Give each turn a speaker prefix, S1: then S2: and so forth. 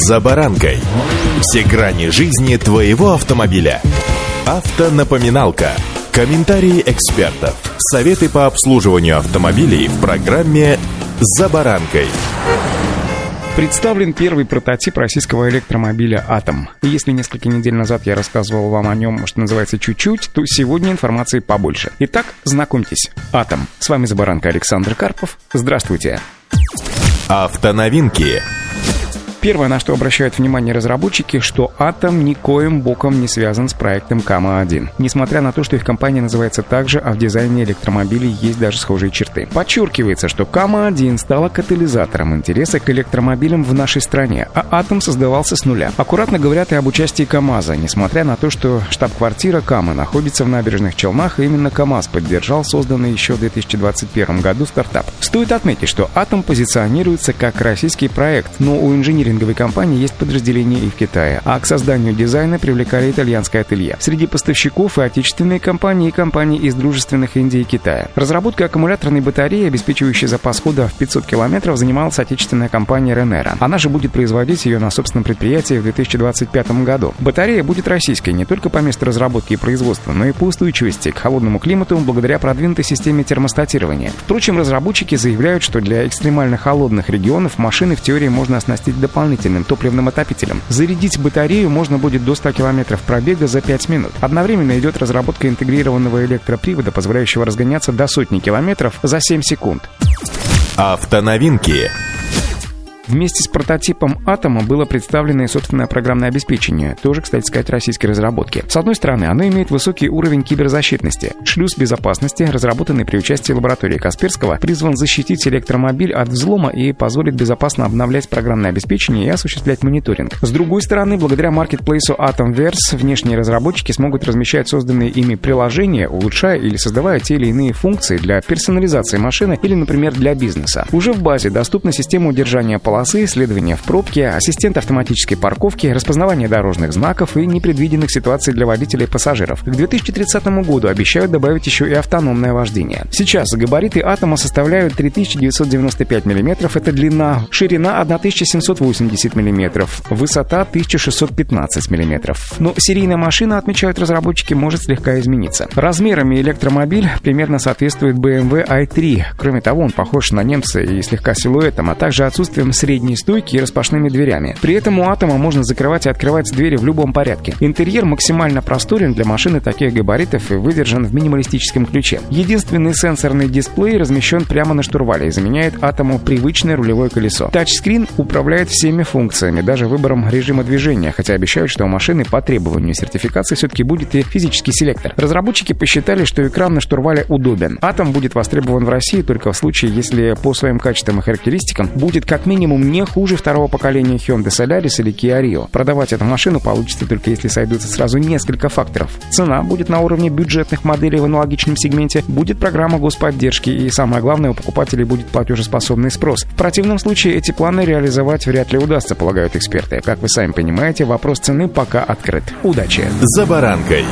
S1: «За баранкой». Все грани жизни твоего автомобиля. Автонапоминалка. Комментарии экспертов. Советы по обслуживанию автомобилей в программе «За баранкой».
S2: Представлен первый прототип российского электромобиля «Атом». И если несколько недель назад я рассказывал вам о нем, что называется, чуть-чуть, то сегодня информации побольше. Итак, знакомьтесь, «Атом». С вами «За баранкой» Александр Карпов. Здравствуйте.
S1: Автоновинки.
S2: Первое, на что обращают внимание разработчики, что Атом никоим боком не связан с проектом Кама-1. Несмотря на то, что их компания называется так же, а в дизайне электромобилей есть даже схожие черты. Подчеркивается, что Кама-1 стала катализатором интереса к электромобилям в нашей стране, а Атом создавался с нуля. Аккуратно говорят и об участии КАМАЗа, несмотря на то, что штаб-квартира Камы находится в набережных Челнах, и именно КАМАЗ поддержал созданный еще в 2021 году стартап. Стоит отметить, что Атом позиционируется как российский проект, но у инженеров инжиниринговой компании есть подразделение и в Китае, а к созданию дизайна привлекали итальянское ателье. Среди поставщиков и отечественные компании, и компании из дружественных Индии и Китая. Разработкой аккумуляторной батареи, обеспечивающей запас хода в 500 километров, занималась отечественная компания Renera. Она же будет производить ее на собственном предприятии в 2025 году. Батарея будет российской не только по месту разработки и производства, но и по устойчивости к холодному климату благодаря продвинутой системе термостатирования. Впрочем, разработчики заявляют, что для экстремально холодных регионов машины в теории можно оснастить дополнительными дополнительным топливным отопителем. Зарядить батарею можно будет до 100 км пробега за 5 минут. Одновременно идет разработка интегрированного электропривода, позволяющего разгоняться до сотни километров за 7 секунд.
S1: Автоновинки.
S2: Вместе с прототипом «Атома» было представлено и собственное программное обеспечение, тоже, кстати сказать, российской разработки. С одной стороны, оно имеет высокий уровень киберзащитности. Шлюз безопасности, разработанный при участии лаборатории Касперского, призван защитить электромобиль от взлома и позволит безопасно обновлять программное обеспечение и осуществлять мониторинг. С другой стороны, благодаря маркетплейсу Atomverse внешние разработчики смогут размещать созданные ими приложения, улучшая или создавая те или иные функции для персонализации машины или, например, для бизнеса. Уже в базе доступна система удержания полосы полосы, исследования в пробке, ассистент автоматической парковки, распознавание дорожных знаков и непредвиденных ситуаций для водителей и пассажиров. К 2030 году обещают добавить еще и автономное вождение. Сейчас габариты атома составляют 3995 мм, это длина, ширина 1780 мм, высота 1615 мм. Но серийная машина, отмечают разработчики, может слегка измениться. Размерами электромобиль примерно соответствует BMW i3. Кроме того, он похож на немца и слегка силуэтом, а также отсутствием среднего средней стойки и распашными дверями. При этом у Атома можно закрывать и открывать двери в любом порядке. Интерьер максимально просторен для машины таких габаритов и выдержан в минималистическом ключе. Единственный сенсорный дисплей размещен прямо на штурвале и заменяет Атому привычное рулевое колесо. Тачскрин управляет всеми функциями, даже выбором режима движения, хотя обещают, что у машины по требованию сертификации все-таки будет и физический селектор. Разработчики посчитали, что экран на штурвале удобен. Атом будет востребован в России только в случае, если по своим качествам и характеристикам будет как минимум минимум не хуже второго поколения Hyundai Solaris или Kia Rio. Продавать эту машину получится только если сойдутся сразу несколько факторов. Цена будет на уровне бюджетных моделей в аналогичном сегменте, будет программа господдержки и, самое главное, у покупателей будет платежеспособный спрос. В противном случае эти планы реализовать вряд ли удастся, полагают эксперты. Как вы сами понимаете, вопрос цены пока открыт. Удачи!
S1: За баранкой!